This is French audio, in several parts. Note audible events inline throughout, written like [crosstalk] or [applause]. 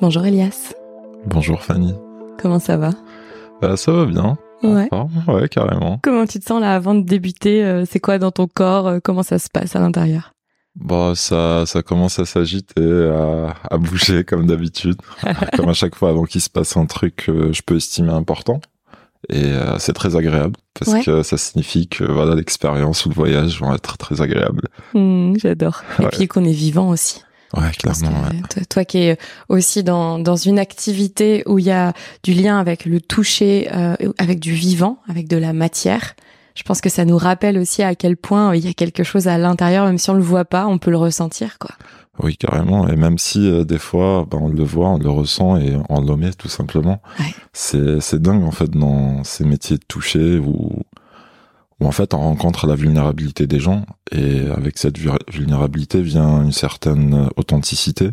Bonjour Elias. Bonjour Fanny. Comment ça va? Bah, Ça va bien. Ouais. ouais, carrément. Comment tu te sens là avant de débuter euh, C'est quoi dans ton corps euh, Comment ça se passe à l'intérieur? Bah ça, ça commence à s'agiter, à, à bouger [laughs] comme d'habitude, [laughs] comme à chaque fois avant qu'il se passe un truc que je peux estimer important. Et euh, c'est très agréable parce que ça signifie que voilà l'expérience ou le voyage vont être très agréables. Mmh, J'adore. Et puis qu'on est vivant aussi. Ouais, clairement. Toi qui es aussi dans, dans une activité où il y a du lien avec le toucher, euh, avec du vivant, avec de la matière, je pense que ça nous rappelle aussi à quel point il y a quelque chose à l'intérieur, même si on le voit pas, on peut le ressentir, quoi. Oui, carrément. Et même si euh, des fois, ben, on le voit, on le ressent et on l'omet tout simplement. Ouais. C'est, c'est dingue en fait dans ces métiers de toucher où où en fait on rencontre la vulnérabilité des gens et avec cette vulnérabilité vient une certaine authenticité.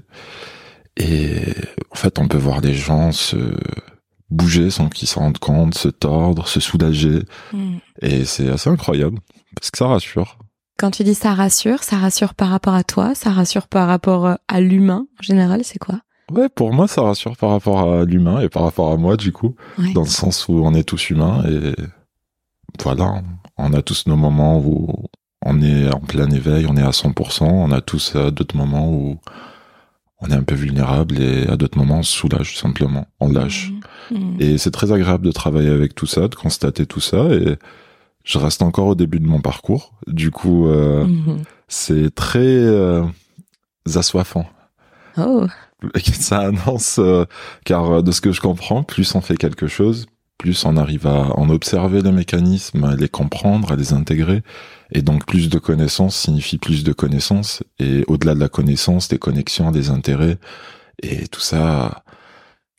Et en fait on peut voir des gens se bouger sans qu'ils s'en rendent compte, se tordre, se soulager. Mm. et c'est assez incroyable parce que ça rassure. Quand tu dis ça rassure, ça rassure par rapport à toi, ça rassure par rapport à l'humain en général, c'est quoi? Ouais, pour moi, ça rassure par rapport à l'humain et par rapport à moi, du coup, dans le sens où on est tous humains et voilà, on a tous nos moments où on est en plein éveil, on est à 100%. On a tous euh, d'autres moments où on est un peu vulnérable et à d'autres moments on se soulage simplement, on lâche. Mmh. Mmh. Et c'est très agréable de travailler avec tout ça, de constater tout ça. Et je reste encore au début de mon parcours. Du coup, euh, mmh. c'est très euh, assoiffant. Oh. Ça annonce, car de ce que je comprends, plus on fait quelque chose, plus on arrive à en observer les mécanismes, à les comprendre, à les intégrer. Et donc plus de connaissances signifie plus de connaissances. Et au-delà de la connaissance, des connexions, des intérêts. Et tout ça,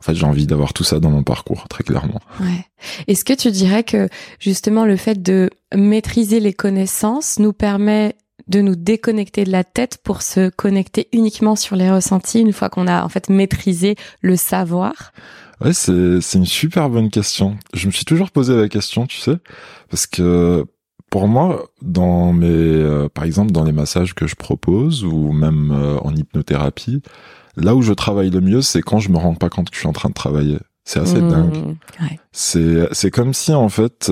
en fait, j'ai envie d'avoir tout ça dans mon parcours, très clairement. Ouais. Est-ce que tu dirais que justement le fait de maîtriser les connaissances nous permet de nous déconnecter de la tête pour se connecter uniquement sur les ressentis une fois qu'on a en fait maîtrisé le savoir? Ouais, c'est, c'est une super bonne question. Je me suis toujours posé la question, tu sais, parce que pour moi, dans mes, euh, par exemple, dans les massages que je propose ou même euh, en hypnothérapie, là où je travaille le mieux, c'est quand je me rends pas compte que je suis en train de travailler. C'est assez mmh, dingue. Ouais. C'est, c'est comme si en fait,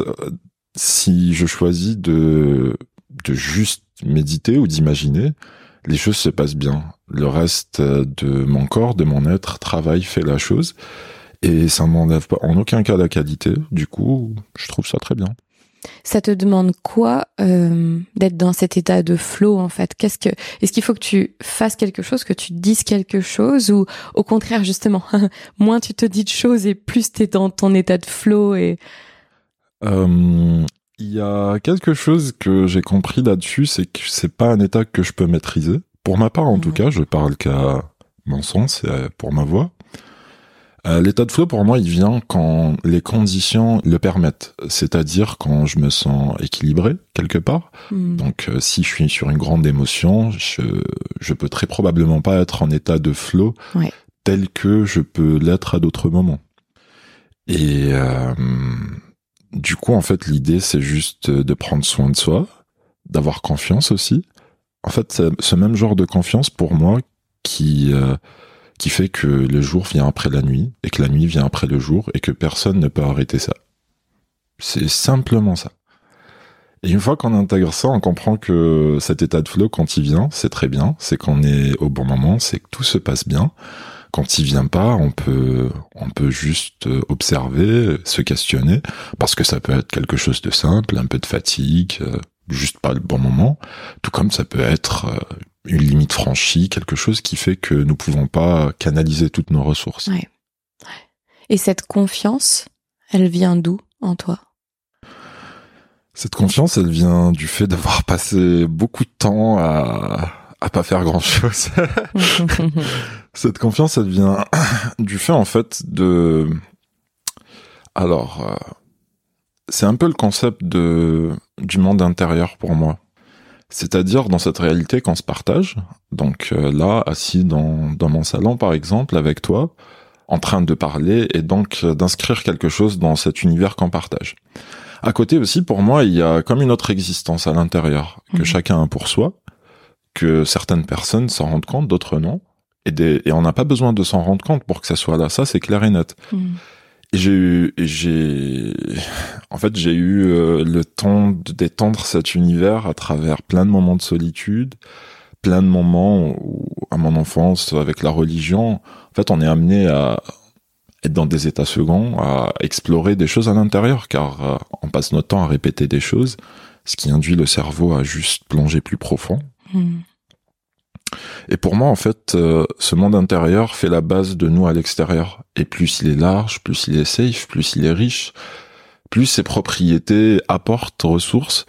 si je choisis de, de juste méditer ou d'imaginer, les choses se passent bien. Le reste de mon corps, de mon être, travaille, fait la chose. Et ça m'enlève pas en aucun cas la qualité. Du coup, je trouve ça très bien. Ça te demande quoi euh, d'être dans cet état de flow en fait? Qu'est-ce que est-ce qu'il faut que tu fasses quelque chose, que tu dises quelque chose, ou au contraire justement, [laughs] moins tu te dis de choses et plus tu es dans ton état de flow et euh, il y a quelque chose que j'ai compris là-dessus, c'est que c'est pas un état que je peux maîtriser. Pour ma part, en tout cas, je parle qu'à mon sens et pour ma voix. Euh, l'état de flow, pour moi, il vient quand les conditions le permettent. C'est-à-dire quand je me sens équilibré, quelque part. Hmm. Donc, euh, si je suis sur une grande émotion, je, je peux très probablement pas être en état de flow tel que je peux l'être à d'autres moments. Et euh, du coup, en fait, l'idée, c'est juste de prendre soin de soi, d'avoir confiance aussi. En fait, c'est ce même genre de confiance pour moi qui qui fait que le jour vient après la nuit, et que la nuit vient après le jour, et que personne ne peut arrêter ça. C'est simplement ça. Et une fois qu'on intègre ça, on comprend que cet état de flow, quand il vient, c'est très bien, c'est qu'on est au bon moment, c'est que tout se passe bien. Quand il vient pas, on peut, on peut juste observer, se questionner, parce que ça peut être quelque chose de simple, un peu de fatigue, euh, juste pas le bon moment, tout comme ça peut être euh, une limite franchie, quelque chose qui fait que nous pouvons pas canaliser toutes nos ressources. Et cette confiance, elle vient d'où en toi? Cette confiance, elle vient du fait d'avoir [laughs] passé beaucoup de temps à à pas faire grand chose. [laughs] Cette confiance, elle vient [clears throat] du fait en fait de alors euh, c'est un peu le concept de du monde intérieur pour moi. C'est-à-dire dans cette réalité qu'on se partage. Donc euh, là, assis dans, dans mon salon par exemple, avec toi, en train de parler et donc euh, d'inscrire quelque chose dans cet univers qu'on partage. À côté aussi, pour moi, il y a comme une autre existence à l'intérieur que mhm. chacun a pour soi, que certaines personnes s'en rendent compte, d'autres non, Et, des, et on n'a pas besoin de s'en rendre compte pour que ça soit là. Ça, c'est clair et net. Mm. Et j'ai eu, j'ai, en fait, j'ai eu euh, le temps de d'étendre cet univers à travers plein de moments de solitude, plein de moments où, à mon enfance, avec la religion, en fait, on est amené à être dans des états seconds, à explorer des choses à l'intérieur, car euh, on passe notre temps à répéter des choses, ce qui induit le cerveau à juste plonger plus profond. Et pour moi, en fait, euh, ce monde intérieur fait la base de nous à l'extérieur. Et plus il est large, plus il est safe, plus il est riche, plus ses propriétés apportent ressources,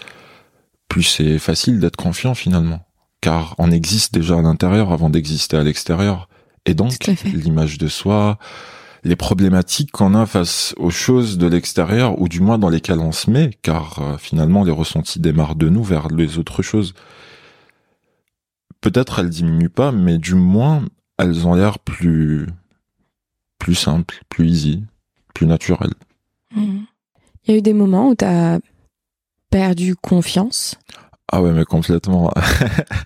plus c'est facile d'être confiant finalement. Car on existe déjà à l'intérieur avant d'exister à l'extérieur. Et donc, l'image de soi, les problématiques qu'on a face aux choses de l'extérieur, ou du moins dans lesquelles on se met, car euh, finalement les ressentis démarrent de nous vers les autres choses peut-être elles diminuent pas, mais du moins elles ont l'air plus plus simples, plus easy, plus naturelles. Mm. Il y a eu des moments où tu as perdu confiance. Ah ouais, mais complètement.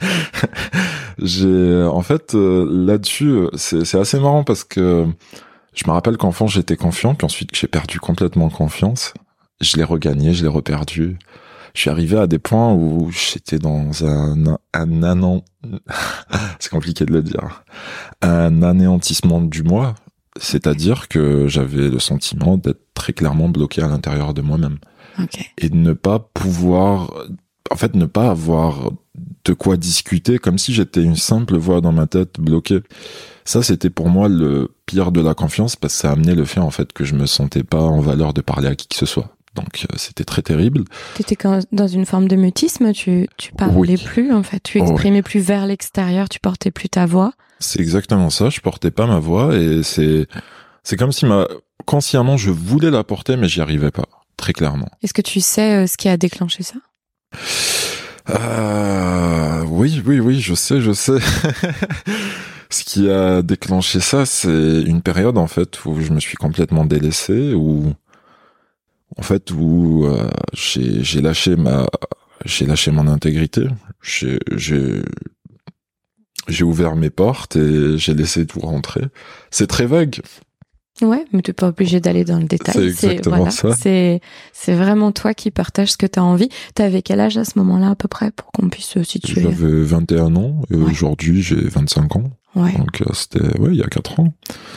[laughs] J'ai en fait euh, là-dessus, c'est c'est assez marrant parce que je me rappelle qu'enfant j'étais confiant, puis ensuite que j'ai perdu complètement confiance. Je l'ai regagné, je l'ai reperdu. Je suis arrivé à des points où j'étais dans un un anan... [laughs] c'est compliqué de le dire. Un anéantissement du moi, c'est-à-dire que j'avais le sentiment d'être très clairement bloqué à l'intérieur de moi-même et de ne pas pouvoir, en fait, ne pas avoir de quoi discuter, comme si j'étais une simple voix dans ma tête bloquée. Ça, c'était pour moi le pire de la confiance parce que ça a amené le fait, en fait, que je me sentais pas en valeur de parler à qui que ce soit. Donc, euh, c'était très terrible. Tu étais dans une forme de mutisme, tu, tu parlais Oui. plus en fait, tu Oh, oui. exprimais plus vers l'extérieur, tu portais plus ta voix. C'est exactement ça. Je portais pas ma voix et c'est, c'est comme si ma, consciemment, je voulais la porter, mais j'y arrivais pas. Très clairement. Est-ce que tu sais euh, ce qui a déclenché ça? Euh, oui, oui, oui, je sais, je sais. [laughs] Ce qui a déclenché ça, c'est une période en fait où je me suis complètement délaissé, où en fait où euh, j'ai j'ai lâché ma j'ai lâché mon intégrité, j'ai j'ai j'ai ouvert mes portes et j'ai laissé tout rentrer. C'est très vague. Ouais, mais t'es pas obligé d'aller dans le détail. C'est exactement ça. C'est c'est vraiment toi qui partages ce que tu as envie. T'avais quel âge à ce moment-là à peu près pour qu'on puisse se situer? J'avais 21 ans et Ouais. aujourd'hui j'ai 25 ans. Ouais, Donc euh, c'était ouais il y a 4 ans.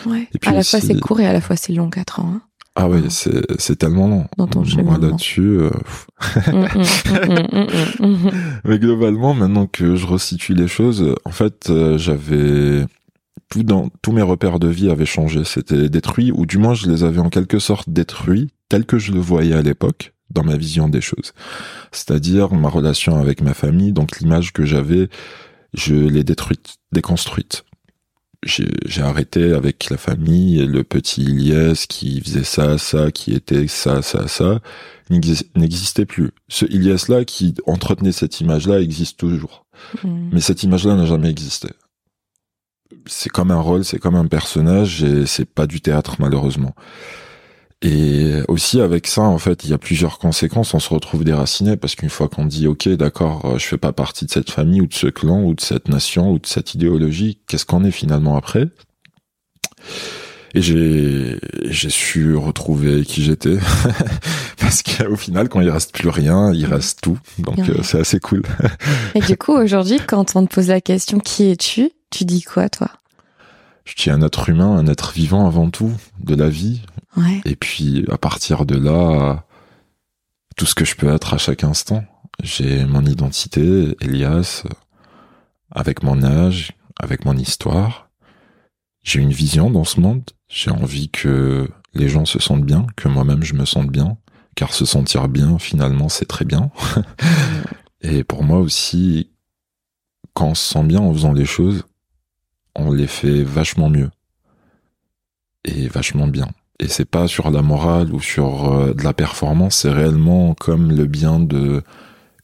ouais. Et puis à la fois c'est court et à la fois c'est long, 4 ans. Hein. Ah Ah. c'est c'est tellement long. Dans ton Moi là-dessus, euh. Mm, mm, mm, [laughs] mais globalement, maintenant que je resitue les choses, en fait, euh, j'avais tout dans tous mes repères de vie avaient changé. C'était détruit, ou du moins je les avais en quelque sorte détruits, tel que je le voyais à l'époque dans ma vision des choses. C'est-à-dire ma relation avec ma famille, donc l'image que j'avais, je l'ai détruite, déconstruite. J'ai arrêté avec la famille et le petit Ilyes qui faisait ça, ça, qui était ça, ça, ça, n'exis- n'existait plus. Ce Ilyes-là qui entretenait cette image-là existe toujours. Mm. Mais cette image-là n'a jamais existé. C'est comme un rôle, c'est comme un personnage et c'est pas du théâtre malheureusement. Et aussi avec ça, en fait, il y a plusieurs conséquences. On se retrouve déraciné parce qu'une fois qu'on dit, ok, d'accord, euh, je fais pas partie de cette famille ou de ce clan ou de cette nation ou de cette idéologie, qu'est-ce qu'on est finalement après? Et j'ai j'ai su retrouver qui j'étais [laughs] parce qu'au final, quand il reste plus rien, il reste tout. Donc euh, c'est assez cool. Et du coup, aujourd'hui, quand on te pose la question qui es-tu, tu dis quoi toi? Je suis un être humain, un être vivant avant tout, de la vie. Ouais. Et puis à partir de là, tout ce que je peux être à chaque instant. J'ai mon identité, Elias, avec mon âge, avec mon histoire. J'ai une vision dans ce monde. J'ai envie que les gens se sentent bien, que moi-même je me sente bien. Car se sentir bien, finalement, c'est très bien. [laughs] Et pour moi aussi, quand on se sent bien en faisant les choses, on les fait vachement mieux. Et vachement bien. Et c'est pas sur la morale ou sur euh, de la performance, c'est réellement comme le bien de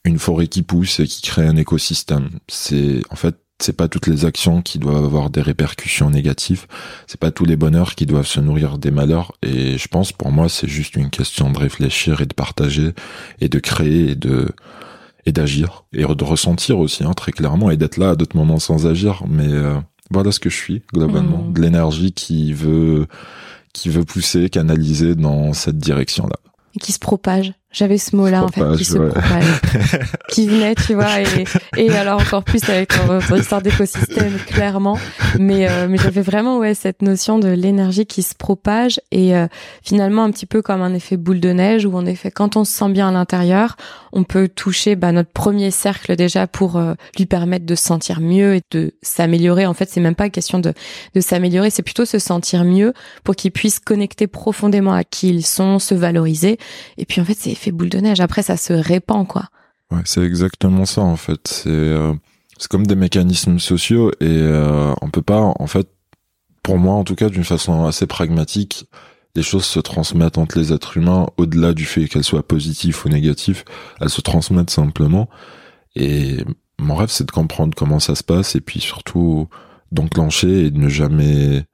une forêt qui pousse et qui crée un écosystème. C'est en fait c'est pas toutes les actions qui doivent avoir des répercussions négatives, c'est pas tous les bonheurs qui doivent se nourrir des malheurs et je pense pour moi c'est juste une question de réfléchir et de partager et de créer et de et d'agir et de ressentir aussi hein, très clairement et d'être là à d'autres moments sans agir mais euh, Voilà ce que je suis globalement, Mm. de l'énergie qui veut qui veut pousser, canaliser dans cette direction-là. Et qui se propage. J'avais ce mot-là, en fait, Propage, qui se ouais. propage. [laughs] qui venait, tu vois, et, et alors encore plus avec ton, ton histoire d'écosystème, clairement. Mais, euh, mais j'avais vraiment, ouais, cette notion de l'énergie qui se propage et euh, finalement un petit peu comme un effet boule de neige où en effet, quand on se sent bien à l'intérieur, on peut toucher bah, notre premier cercle déjà pour euh, lui permettre de se sentir mieux et de s'améliorer. En fait, c'est même pas question de, de s'améliorer, c'est plutôt se sentir mieux pour qu'ils puissent connecter profondément à qui ils sont, se valoriser. Et puis en fait, c'est boule de neige. Après, ça se répand, quoi. Ouais, c'est exactement ça en fait. C'est euh, comme des mécanismes sociaux et euh, on peut pas en fait, pour moi en tout cas, d'une façon assez pragmatique, les choses se transmettent entre les êtres humains au-delà du fait qu'elles soient positives ou négatives. Elles se transmettent simplement. Et mon rêve, c'est de comprendre comment ça se passe et puis surtout d'enclencher et de ne jamais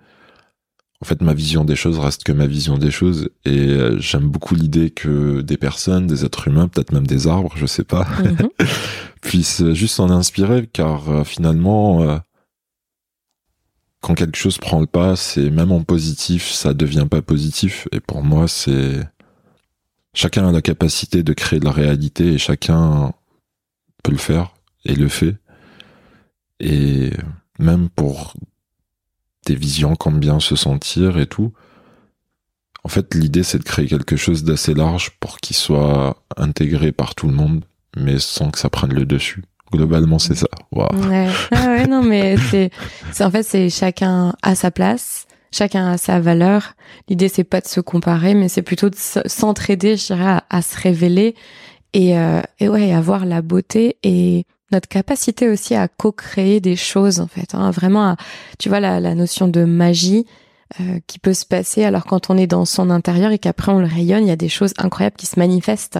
en fait, ma vision des choses reste que ma vision des choses, et euh, j'aime beaucoup l'idée que des personnes, des êtres humains, peut-être même des arbres, je sais pas, Mhm. [laughs] puissent juste s'en inspirer, car euh, finalement, euh, quand quelque chose prend le pas, c'est même en positif, ça devient pas positif, et pour moi, c'est chacun a la capacité de créer de la réalité, et chacun peut le faire et le fait, et même pour visions comme bien se sentir et tout. En fait, l'idée, c'est de créer quelque chose d'assez large pour qu'il soit intégré par tout le monde, mais sans que ça prenne le dessus. Globalement, c'est ça. Waouh. Ouais. Ah ouais, non, mais c'est, en fait, c'est chacun à sa place, chacun a sa valeur. L'idée, c'est pas de se comparer, mais c'est plutôt de s'entraider, je dirais, à, à se révéler et, euh, et ouais, avoir la beauté et notre capacité aussi à co-créer des choses, en fait. Hein, vraiment, à- tu vois, la, la notion de magie euh, qui peut se passer alors quand on est dans son intérieur et qu'après on le rayonne, il y a des choses incroyables qui se manifestent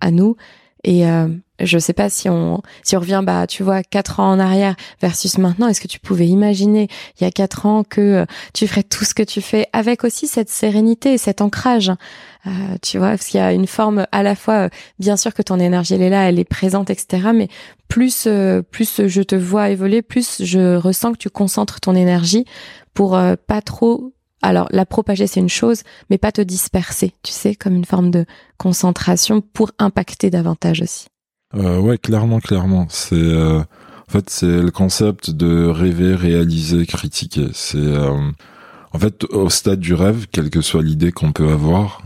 à nous. Et euh, je sais pas si on si on revient bah tu vois quatre ans en arrière versus maintenant, est-ce que tu pouvais imaginer il y a quatre ans que euh, tu ferais tout ce que tu fais avec aussi cette sérénité et cet ancrage, euh, tu vois, parce qu'il y a une forme à la fois euh, bien sûr que ton énergie elle est là, elle est présente, etc. Mais plus plus je te vois évoluer, plus je ressens que tu concentres ton énergie pour pas trop alors, la propager, c'est une chose, mais pas te disperser, tu sais, comme une forme de concentration pour impacter davantage aussi. Euh, ouais, clairement, clairement. C'est euh, en fait c'est le concept de rêver, réaliser, critiquer. C'est euh, en fait au stade du rêve, quelle que soit l'idée qu'on peut avoir,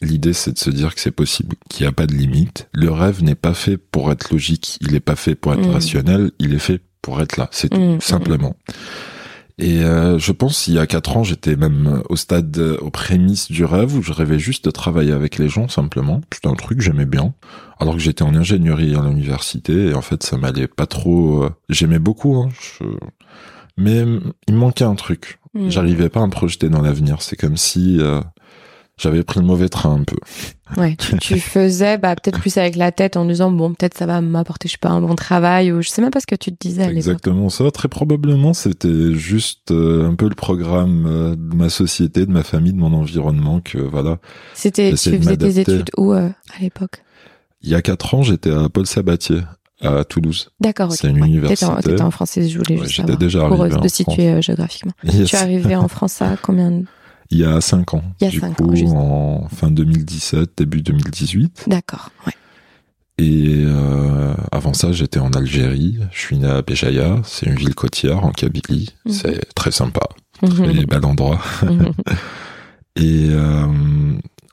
l'idée c'est de se dire que c'est possible, qu'il n'y a pas de limite. Le rêve n'est pas fait pour être logique, il n'est pas fait pour être Mm. rationnel, il est fait pour être là. C'est tout, Mm, simplement. Et euh, je pense il y a quatre ans, j'étais même au stade, euh, aux prémices du rêve où je rêvais juste de travailler avec les gens simplement. C'était un truc que j'aimais bien. Alors que j'étais en ingénierie à l'université et en fait ça m'allait pas trop. euh, J'aimais beaucoup, hein, je- mais il me manquait un truc. Mm. J'arrivais pas à me projeter dans l'avenir. C'est comme si euh, j'avais pris le mauvais train un peu. Ouais, tu, tu [laughs] faisais bah, peut-être plus avec la tête en disant bon peut-être ça va m'apporter je sais pas un bon travail ou je sais même pas ce que tu te disais à exactement ça. Très probablement, c'était juste euh, un peu le programme euh, de ma société, de ma famille, de mon environnement que voilà. C'était tu faisais tes études où euh, à l'époque? Il y a quatre ans, j'étais à Paul Sabatier à Toulouse. D'accord. C'est une ouais. université. T'étais en, en français, je voulais Ouais, juste savoir. déjà pour arrivé en te situer géographiquement. Yes. Tu es arrivé en [laughs] France à combien de... Il y a cinq ans. Il y a du cinq coup, ans, juste. en fin 2017, début 2018. D'accord, ouais. Et euh, avant ça, j'étais en Algérie. Je suis né à Béjaïa. C'est une ville côtière en Kabylie. Mhm. C'est très sympa. Très bel endroit. [laughs] Mhm. [laughs] Et euh,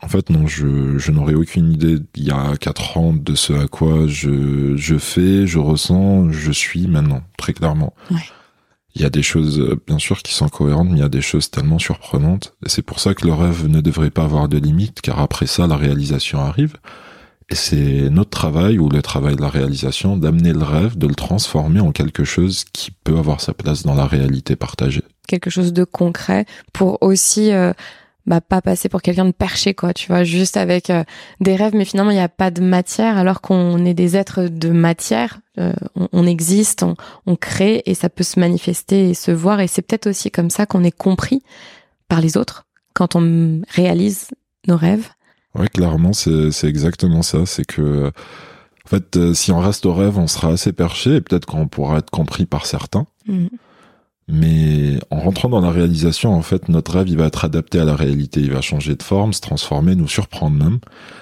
en fait, non, je, je n'aurais aucune idée il y a quatre ans de ce à quoi je, je fais, je ressens, je suis maintenant, très clairement. Ouais. Il y a des choses, euh, bien sûr, qui sont cohérentes, mais il y a des choses tellement surprenantes. Et c'est pour ça que le rêve ne devrait pas avoir de limite, car après ça, la réalisation arrive. Et c'est notre travail, ou le travail de la réalisation, d'amener le rêve, de le transformer en quelque chose qui peut avoir sa place dans la réalité partagée. quelque chose de concret pour aussi euh, bah pas passer pour quelqu'un de perché quoi tu vois juste avec euh, des rêves mais finalement il n'y a pas de matière alors qu'on est des êtres de matière euh, on, on existe on, on crée et ça peut se manifester et se voir et c'est peut-être aussi comme ça qu'on est compris par les autres quand on réalise nos rêves Ouais, clairement, c'est c'est exactement ça. C'est que, en fait, euh, si on reste au rêve, on sera assez perché et peut-être qu'on pourra être compris par certains. Mhm. Mais en rentrant dans la réalisation, en fait, notre rêve, il va être adapté à la réalité. Il va changer de forme, se transformer, nous surprendre même.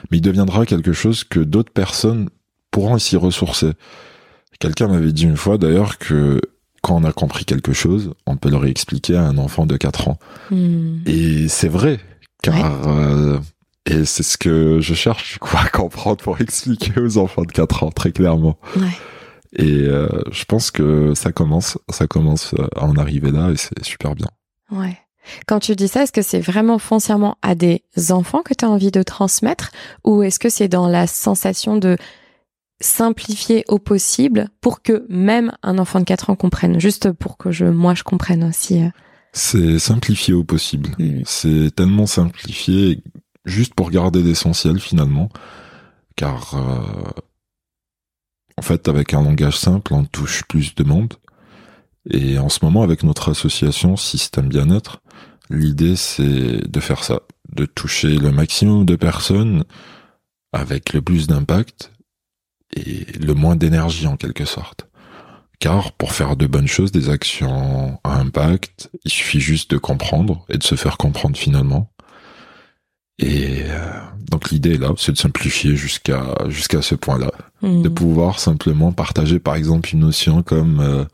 Mais il deviendra quelque chose que d'autres personnes pourront s'y ressourcer. Quelqu'un m'avait dit une fois, d'ailleurs, que quand on a compris quelque chose, on peut le réexpliquer à un enfant de 4 ans. Hmm. Et c'est vrai, car... euh, et c'est ce que je cherche, quoi, à comprendre pour expliquer aux enfants de 4 ans, très clairement. Ouais. Et euh, je pense que ça commence, ça commence à en arriver là et c'est super bien. Ouais. Quand tu dis ça, est-ce que c'est vraiment foncièrement à des enfants que tu as envie de transmettre ou est-ce que c'est dans la sensation de simplifier au possible pour que même un enfant de 4 ans comprenne Juste pour que je, moi, je comprenne aussi. euh. C'est simplifié au possible. C'est tellement simplifié juste pour garder l'essentiel finalement, car euh, en fait avec un langage simple on touche plus de monde. Et en ce moment avec notre association Système Bien-être, l'idée c'est de faire ça, de toucher le maximum de personnes avec le plus d'impact et le moins d'énergie en quelque sorte. Car pour faire de bonnes choses, des actions à impact, il suffit juste de comprendre et de se faire comprendre finalement. Et euh, donc l'idée là, c'est de simplifier jusqu'à jusqu'à ce point-là, de Hmm. pouvoir simplement partager par exemple une notion comme euh,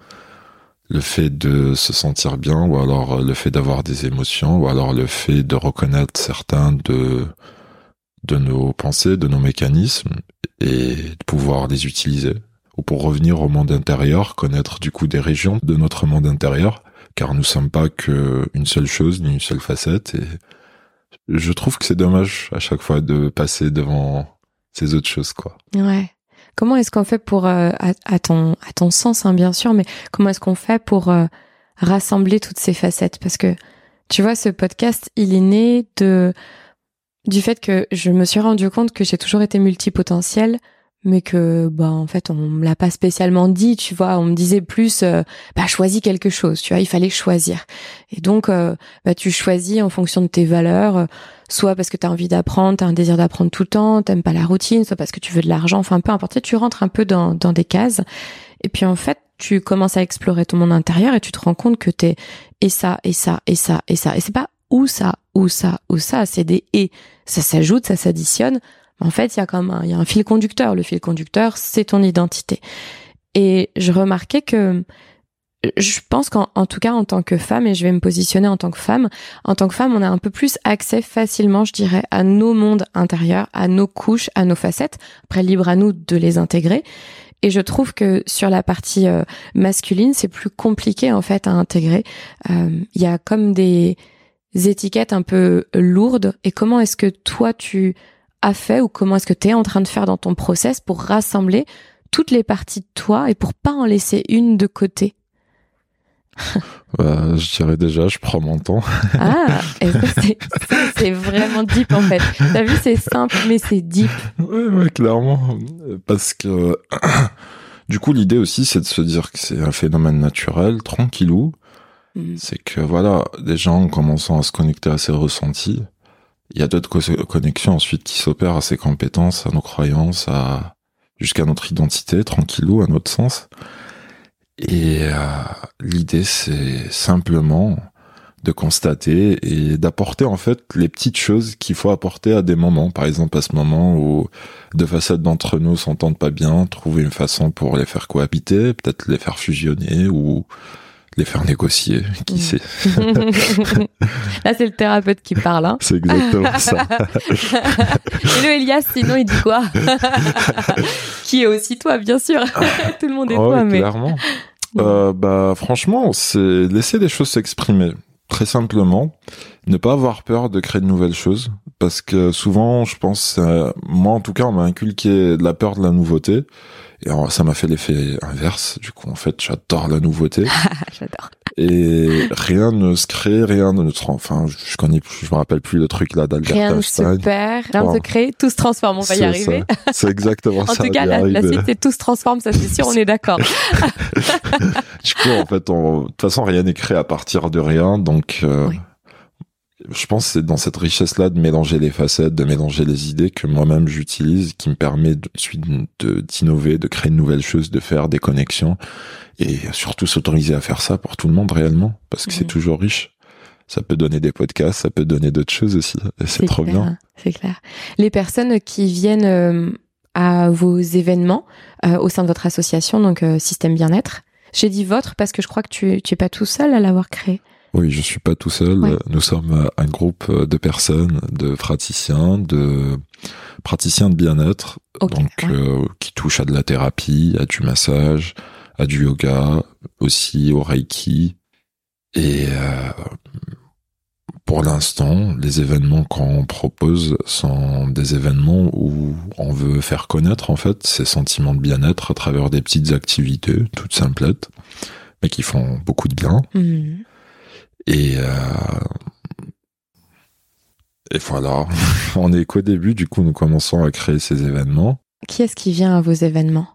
le fait de se sentir bien, ou alors euh, le fait d'avoir des émotions, ou alors le fait de reconnaître certains de de nos pensées, de nos mécanismes, et de pouvoir les utiliser. Ou pour revenir au monde intérieur, connaître du coup des régions de notre monde intérieur, car nous sommes pas que une seule chose, ni une seule facette, et je trouve que c'est dommage à chaque fois de passer devant ces autres choses, quoi. Ouais. Comment est-ce qu'on fait pour, euh, à, ton, à ton sens, hein, bien sûr, mais comment est-ce qu'on fait pour euh, rassembler toutes ces facettes? Parce que, tu vois, ce podcast, il est né de du fait que je me suis rendu compte que j'ai toujours été multipotentielle, mais que, bah, en fait, on me l'a pas spécialement dit, tu vois. On me disait plus, euh, bah, choisis quelque chose, tu vois. Il fallait choisir. Et donc, euh, bah, tu choisis en fonction de tes valeurs. euh, soit parce que tu as envie d'apprendre, tu as un désir d'apprendre tout le temps, t'aimes pas la routine, soit parce que tu veux de l'argent, enfin peu importe, tu rentres un peu dans, dans des cases. Et puis en fait, tu commences à explorer ton monde intérieur et tu te rends compte que t'es et ça, et ça, et ça, et ça. Et c'est pas ou ça, ou ça, ou ça, c'est des et. Ça s'ajoute, ça s'additionne. En fait, il y a comme un, fil conducteur. Le fil conducteur, c'est ton identité. Et je remarquais que je pense qu'en en tout cas en tant que femme et je vais me positionner en tant que femme en tant que femme on a un peu plus accès facilement je dirais à nos mondes intérieurs à nos couches à nos facettes après libre à nous de les intégrer et je trouve que sur la partie euh, masculine c'est plus compliqué en fait à intégrer Euh, il y a comme des étiquettes un peu lourdes et comment est-ce que toi tu as fait ou comment est-ce que tu es en train de faire dans ton process pour rassembler toutes les parties de toi et pour pas en laisser une de côté? [laughs] Bah, je dirais déjà, je prends mon temps. Ah, [laughs] et ça, c'est ça, c'est vraiment deep en fait. T'as vu, c'est simple, mais c'est deep. Ouais, ouais, clairement. Parce que, [clears throat] du coup, l'idée aussi, c'est de se dire que c'est un phénomène naturel, tranquillou. Mm. C'est que, voilà, des gens commençant à se connecter à ses ressentis, il y a d'autres co- connexions ensuite qui s'opèrent à ses compétences, à nos croyances, à, jusqu'à notre identité, tranquillou, à notre sens. Et euh, l'idée, c'est simplement de constater et d'apporter en fait les petites choses qu'il faut apporter à des moments. Par exemple, à ce moment où deux facettes d'entre nous s'entendent pas bien, trouver une façon pour les faire cohabiter, peut-être les faire fusionner ou les faire négocier, qui Mm. sait. [laughs] Là, c'est le thérapeute qui parle. Hein. C'est exactement ça. [laughs] Hello Elias, sinon il dit quoi? [laughs] Qui est aussi toi, bien sûr. Tout le monde est Ah ouais, toi, mais. clairement. Euh, bah franchement, c'est laisser les choses s'exprimer. Très simplement, ne pas avoir peur de créer de nouvelles choses, parce que souvent, je pense, euh, moi en tout cas, on m'a inculqué de la peur de la nouveauté, et alors, ça m'a fait l'effet inverse. Du coup, en fait, j'adore la nouveauté, [laughs] J'adore. et rien ne se crée, rien ne se, enfin, je connais plus, je me rappelle plus le truc là d'Albert Rien ne se perd, rien ne se crée, tout se transforme. On va y arriver. C'est exactement [laughs] En ça. tout cas, la, la suite, c'est tout se transforme, ça c'est sûr, on est d'accord. [laughs] Du coup, en fait, de toute façon, rien n'est créé à partir de rien, donc euh, Oui. Je pense que c'est dans cette richesse-là de mélanger les facettes, de mélanger les idées que moi-même j'utilise, qui me permet de, d'innover, de créer de nouvelles choses, de faire des connexions et surtout s'autoriser à faire ça pour tout le monde réellement, parce que c'est toujours riche. Ça peut donner des podcasts, ça peut donner d'autres choses aussi. Et c'est, trop bien. C'est clair. Les personnes qui viennent euh, à vos événements euh, au sein de votre association, donc euh, Système Bien-être, j'ai dit votre parce que je crois que tu, tu es pas tout seul à l'avoir créé. Oui, je suis pas tout seul. Nous sommes un groupe de personnes, de praticiens, de praticiens de bien-être, donc euh, qui touchent à de la thérapie, à du massage, à du yoga, aussi au reiki. Et euh, pour l'instant, les événements qu'on propose sont des événements où on veut faire connaître en fait ces sentiments de bien-être à travers des petites activités toutes simplettes, mais qui font beaucoup de bien. Mmh. Et, euh, et voilà, [laughs] on est qu'au début, du coup, nous commençons à créer ces événements. Qui est-ce qui vient à vos événements?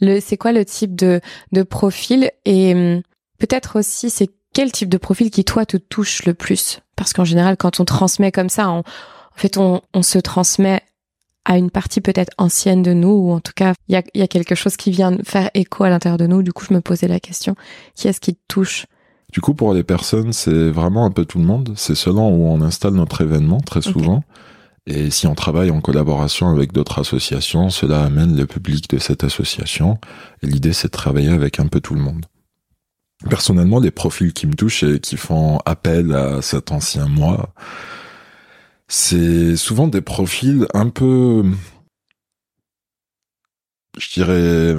Le, C'est quoi le type de, de profil? Et hum, peut-être aussi, c'est quel type de profil qui, toi, te touche le plus? Parce qu'en général, quand on transmet comme ça, en fait, on, on se transmet à une partie peut-être ancienne de nous, ou en tout cas, il y a, y a quelque chose qui vient faire écho à l'intérieur de nous. Du coup, je me posais la question, qui est-ce qui te touche? Du coup, pour les personnes, c'est vraiment un peu tout le monde. C'est selon où on installe notre événement, très souvent. Et si on travaille en collaboration avec d'autres associations, cela amène le public de cette association. Et l'idée, c'est de travailler avec un peu tout le monde. Personnellement, les profils qui me touchent et qui font appel à cet ancien moi, c'est souvent des profils un peu, je dirais,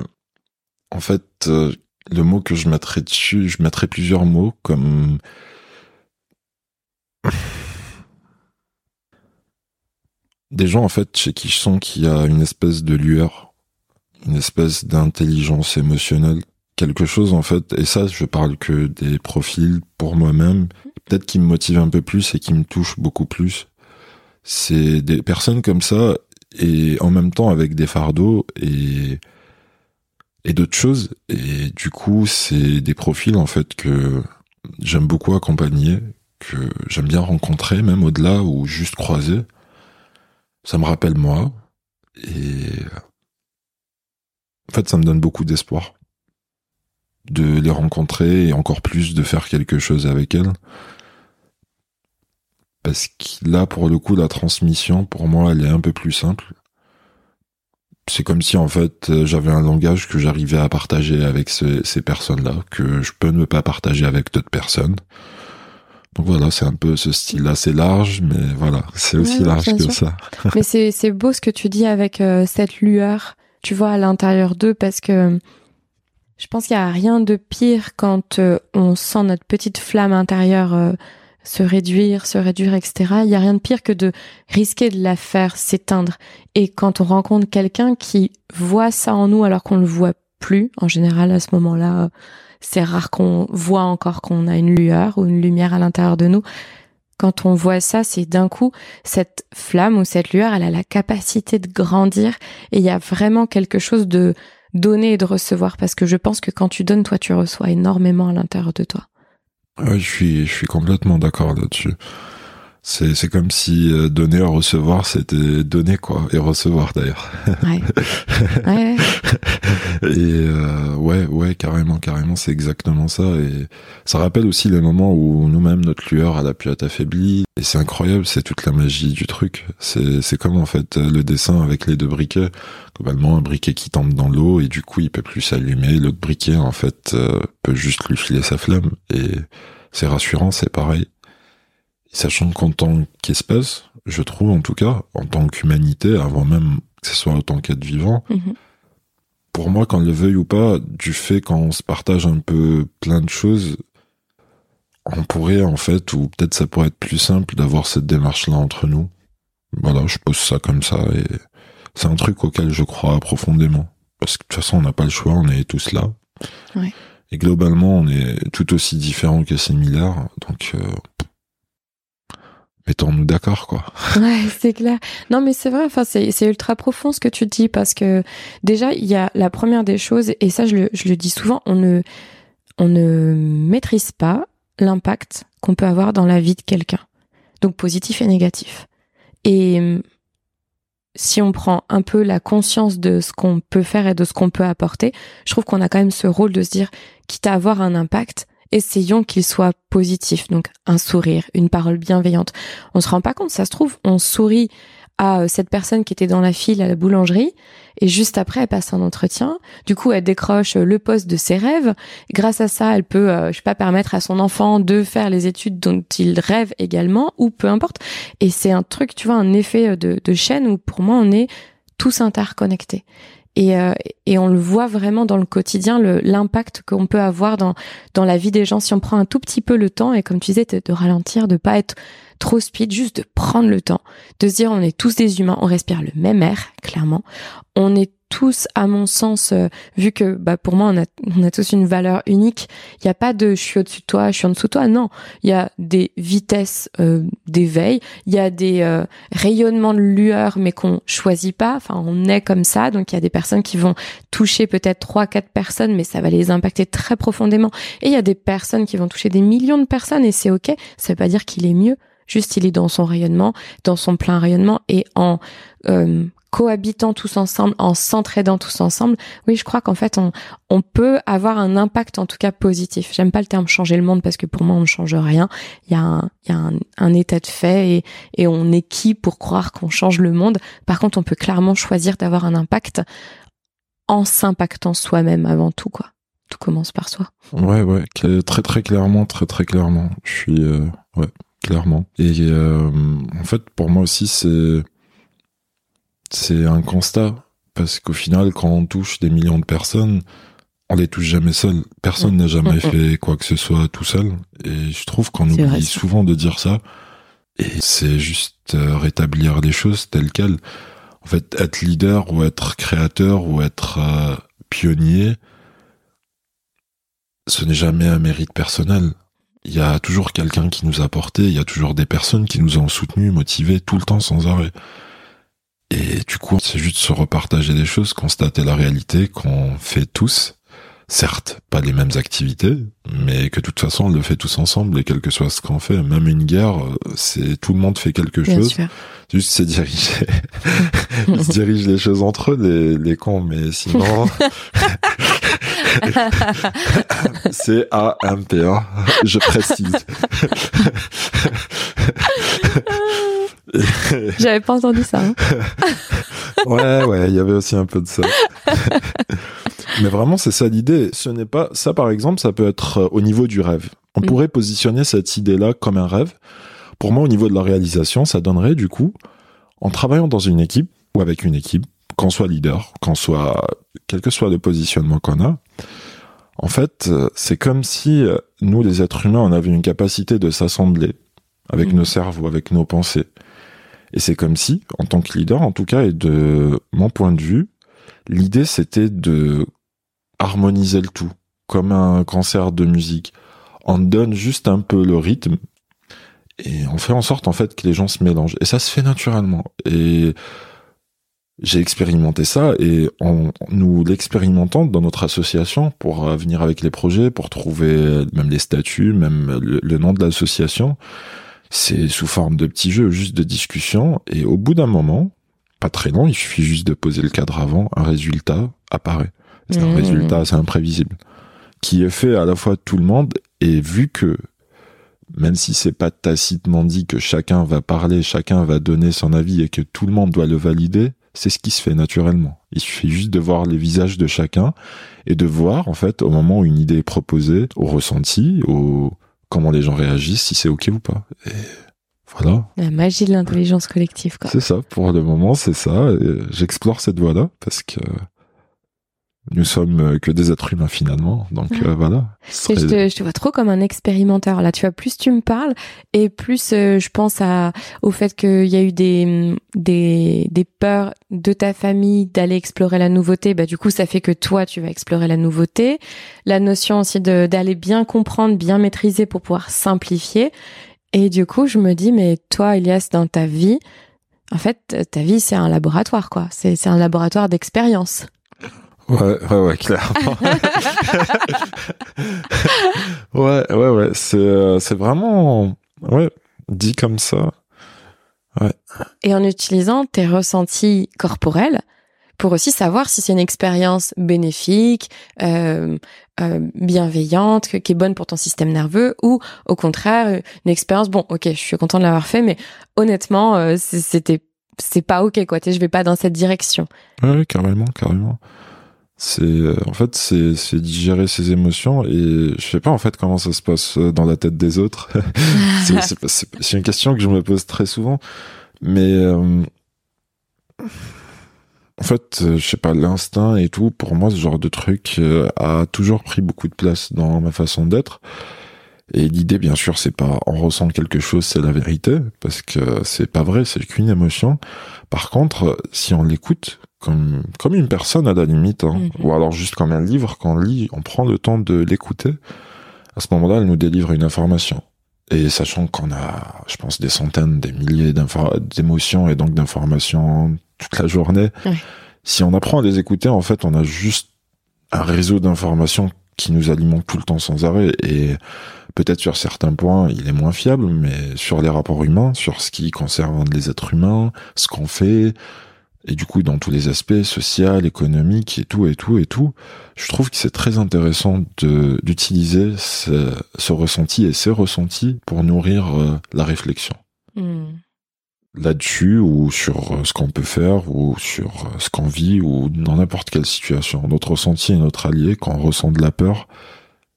en fait, euh, le mot que je mettrais dessus, je mettrais plusieurs mots comme [laughs] des gens en fait chez qui je sens qu'il y a une espèce de lueur, une espèce d'intelligence émotionnelle, quelque chose en fait. Et ça, je parle que des profils pour moi-même, peut-être qui me motivent un peu plus et qui me touchent beaucoup plus. C'est des personnes comme ça et en même temps avec des fardeaux et et d'autres choses. Et du coup, c'est des profils en fait que j'aime beaucoup accompagner, que j'aime bien rencontrer, même au-delà ou juste croiser. Ça me rappelle moi. Et en fait, ça me donne beaucoup d'espoir de les rencontrer et encore plus de faire quelque chose avec elles. Parce que là, pour le coup, la transmission, pour moi, elle est un peu plus simple c'est comme si en fait euh, j'avais un langage que j'arrivais à partager avec ces personnes-là, que je peux ne pas partager avec d'autres personnes. Donc voilà, c'est un peu ce style-là, c'est large, mais voilà, c'est aussi large que ça. [laughs] mais c'est beau ce que tu dis avec euh, cette lueur, tu vois, à l'intérieur d'eux, parce que je pense qu'il n'y a rien de pire quand euh, on sent notre petite flamme intérieure se réduire, se réduire, etc. Il n'y a rien de pire que de risquer de la faire s'éteindre. Et quand on rencontre quelqu'un qui voit ça en nous alors qu'on le voit plus, en général à ce moment-là, c'est rare qu'on voit encore qu'on a une lueur ou une lumière à l'intérieur de nous. Quand on voit ça, c'est d'un coup, cette flamme ou cette lueur, elle a la capacité de grandir et il y a vraiment quelque chose de donner et de recevoir parce que je pense que quand tu donnes, toi, tu reçois énormément à l'intérieur de toi. Je suis, je suis complètement d'accord là-dessus. C'est, c'est comme si euh, donner ou recevoir, c'était donner quoi, et recevoir d'ailleurs. [laughs] Ouais. ouais. et euh, ouais, ouais, carrément, carrément, c'est exactement ça. Et ça rappelle aussi les moments où nous-mêmes notre lueur elle a pu être affaiblie. Et c'est incroyable, c'est toute la magie du truc. C'est, c'est comme en fait le dessin avec les deux briquets. Globalement, un briquet qui tombe dans l'eau et du coup il peut plus s'allumer. L'autre briquet en fait euh, peut juste lui filer sa flamme et c'est rassurant, c'est pareil. Sachant qu'en tant qu'espèce, je trouve en tout cas, en tant qu'humanité, avant même que ce soit en tant qu'être vivant, mhm. pour moi, qu'on le veuille ou pas, du fait qu'on se partage un peu plein de choses, on pourrait en fait, ou peut-être ça pourrait être plus simple d'avoir cette démarche-là entre nous. Voilà, je pose ça comme ça et c'est un truc auquel je crois profondément. Parce que de toute façon, on n'a pas le choix, on est tous là. Et globalement, on est tout aussi différents que similaires. Donc, euh, mettons-nous d'accord, quoi. [laughs] Ouais, c'est clair. Non, mais c'est vrai, enfin, c'est, c'est ultra profond ce que tu dis, parce que déjà, il y a la première des choses, et ça, je le, je le dis souvent, on ne, on ne maîtrise pas l'impact qu'on peut avoir dans la vie de quelqu'un. Donc positif et négatif. Et si on prend un peu la conscience de ce qu'on peut faire et de ce qu'on peut apporter, je trouve qu'on a quand même ce rôle de se dire, quitte à avoir un impact, essayons qu'il soit positif. Donc un sourire, une parole bienveillante. On se rend pas compte, ça se trouve, on sourit à euh, cette personne qui était dans la file à la boulangerie et juste après elle passe un entretien. Du coup, elle décroche euh, le poste de ses rêves. Grâce à ça, elle peut euh, je sais pas permettre à son enfant de faire les études dont il rêve également ou peu importe. Et c'est un truc, tu vois, un effet de, de chaîne où pour moi on est tous interconnectés. Et, et, on le voit vraiment dans le quotidien, l'impact qu'on peut avoir dans, dans la vie des gens si on prend un tout petit peu le temps et comme tu disais, de ralentir, de pas être trop speed, juste de prendre le temps, de se dire on est tous des humains, on respire le même air, clairement. On est tous, à mon sens, euh, vu que bah, pour moi, on a, on a tous une valeur unique, il n'y a pas de je suis au-dessus de toi, je suis en dessous de toi, non. Il y a des vitesses euh, d'éveil, il y a des euh, rayonnements de lueur, mais qu'on choisit pas, enfin on est comme ça, donc il y a des personnes qui vont toucher peut-être trois, quatre personnes, mais ça va les impacter très profondément. Et il y a des personnes qui vont toucher des millions de personnes, et c'est ok, ça veut pas dire qu'il est mieux, Juste, il est dans son rayonnement, dans son plein rayonnement et en euh, cohabitant tous ensemble, en s'entraidant tous ensemble. Oui, je crois qu'en fait, on, on peut avoir un impact en tout cas positif. J'aime pas le terme changer le monde parce que pour moi, on ne change rien. Il y a un, il y a un, un état de fait et, et on est qui pour croire qu'on change le monde. Par contre, on peut clairement choisir d'avoir un impact en s'impactant soi-même avant tout, quoi. Tout commence par soi. Ouais, ouais, très très clairement, très très clairement. Je suis, euh, ouais, clairement. Et euh, en fait, pour moi aussi, c'est c'est un constat parce qu'au final, quand on touche des millions de personnes, on les touche jamais seul. Personne n'a jamais mm, fait quoi que ce soit tout seul. Et je trouve qu'on oublie souvent de dire ça. Et c'est juste euh, rétablir les choses telles quelles. En fait, être leader ou être créateur ou être euh, pionnier, ce n'est jamais un mérite personnel il y a toujours quelqu'un qui nous a porté, il y a toujours des personnes qui nous ont soutenus, motivés tout le temps sans arrêt. Et du coup, c'est juste se repartager des choses, constater la réalité qu'on fait tous. Certes, pas les mêmes activités, mais que de toute façon, on le fait tous ensemble et quel que soit ce qu'on fait, même une guerre, c'est tout le monde fait quelque chose. Juste c'est diriger, [laughs] ils se dirigent les choses entre eux, les, les cons, mais sinon, [laughs] c'est A-M-P-A, je précise. [laughs] [laughs] J'avais pas entendu ça. Hein. [laughs] ouais, ouais, il y avait aussi un peu de ça. [laughs] Mais vraiment, c'est ça l'idée. Ce n'est pas ça, par exemple, ça peut être euh, au niveau du rêve. On mm. pourrait positionner cette idée-là comme un rêve. Pour moi, au niveau de la réalisation, ça donnerait du coup, en travaillant dans une équipe ou avec une équipe, qu'on soit leader, qu'on soit quel que soit le positionnement qu'on a, en fait, euh, c'est comme si euh, nous, les êtres humains, on avait une capacité de s'assembler avec mm. nos cerveaux, avec nos pensées. Et c'est comme si, en tant que leader, en tout cas, et de mon point de vue, l'idée c'était de harmoniser le tout, comme un concert de musique. On donne juste un peu le rythme et on fait en sorte en fait que les gens se mélangent. Et ça se fait naturellement. Et j'ai expérimenté ça et en, nous l'expérimentons dans notre association pour venir avec les projets, pour trouver même les statuts, même le, nom de l'association. C'est sous forme de petits jeux, juste de discussion. Et au bout d'un moment, pas très long, il suffit juste de poser le cadre avant, un résultat apparaît. C'est un mmh. résultat, c'est imprévisible, qui est fait à la fois tout le monde et vu que même si c'est pas tacitement dit que chacun va parler, chacun va donner son avis et que tout le monde doit le valider, c'est ce qui se fait naturellement. Il suffit juste de voir les visages de chacun et de voir, en fait, au moment où une idée est proposée, au ressenti, au comment les gens réagissent, si c'est ok ou pas. Et voilà. La magie de l'intelligence collective, quoi. C'est ça. Pour le moment, c'est ça. J'explore cette voie-là parce que nous sommes euh, que des êtres humains finalement, donc euh, voilà. je, te, je, te, vois trop comme un expérimenteur là. Tu vois, plus tu me parles et plus euh, je pense à au fait qu'il y a eu des des des peurs de ta famille d'aller explorer la nouveauté. Bah du coup, ça fait que toi, tu vas explorer la nouveauté. La notion aussi d'aller bien comprendre, bien maîtriser pour pouvoir simplifier. Et du coup, je me dis, mais toi, Elias, dans ta vie, en fait, ta vie, c'est un laboratoire, quoi. C'est c'est un laboratoire d'expérience. Ouais, ouais, ouais, clairement. [laughs] ouais, ouais, ouais. C'est, euh, c'est vraiment, ouais. dit comme ça, ouais. Et en utilisant tes ressentis corporels pour aussi savoir si c'est une expérience bénéfique, euh, euh, bienveillante, qui est bonne pour ton système nerveux, ou au contraire une expérience. Bon, ok, je suis content de l'avoir fait, mais honnêtement, euh, c'était c'est pas ok quoi. Tu sais, je vais pas dans cette direction. Ouais, carrément, carrément. C'est euh, en fait c'est digérer ses émotions et je sais pas en fait comment ça se passe dans la tête des autres. [laughs] c'est une question que je me pose très souvent, mais euh, en fait, euh, je sais pas, l'instinct et tout, pour moi, ce genre de truc euh, a toujours pris beaucoup de place dans ma façon d'être. Et l'idée, bien sûr, c'est pas on ressent quelque chose, c'est la vérité, parce que c'est pas vrai, c'est qu'une émotion. Par contre, si on l'écoute comme comme une personne à la limite, hein, mhm. ou alors juste comme un livre, quand on lit, on prend le temps de l'écouter. À ce moment-là, elle nous délivre une information. Et sachant qu'on a, je pense, des centaines, des milliers d'émotions et donc d'informations toute la journée. Si on apprend à les écouter, en fait, on a juste un réseau d'informations qui nous alimente tout le temps sans arrêt. Et peut-être sur certains points, il est moins fiable, mais sur les rapports humains, sur ce qui concerne les êtres humains, ce qu'on fait, et du coup dans tous les aspects social, économique et tout et tout et tout, je trouve que c'est très intéressant de d'utiliser ce, ce, ressenti et ces ressentis pour nourrir euh, la réflexion. Hmm là-dessus ou sur euh, ce qu'on peut faire ou sur euh, ce qu'on vit ou dans n'importe quelle situation. Notre ressenti est notre allié. Quand on ressent de la peur,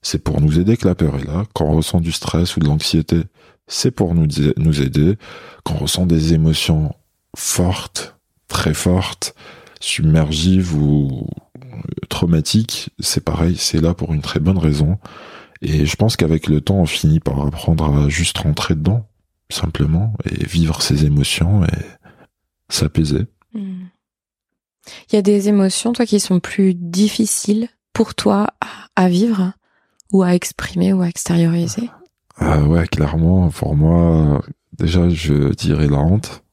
c'est pour nous aider que la peur est là. Quand on ressent du stress ou de l'anxiété, c'est pour nous, nous aider. Quand on ressent des émotions fortes, très fortes, submergives ou traumatiques, c'est pareil, c'est là pour une très bonne raison. Et je pense qu'avec le temps, on finit par apprendre à juste rentrer dedans simplement, et vivre ses émotions et s'apaiser. Hmm. Il y a des émotions, toi, qui sont plus difficiles pour toi à, vivre ou à exprimer ou à extérioriser? Ah Ouais, clairement, pour moi, déjà, je dirais la honte.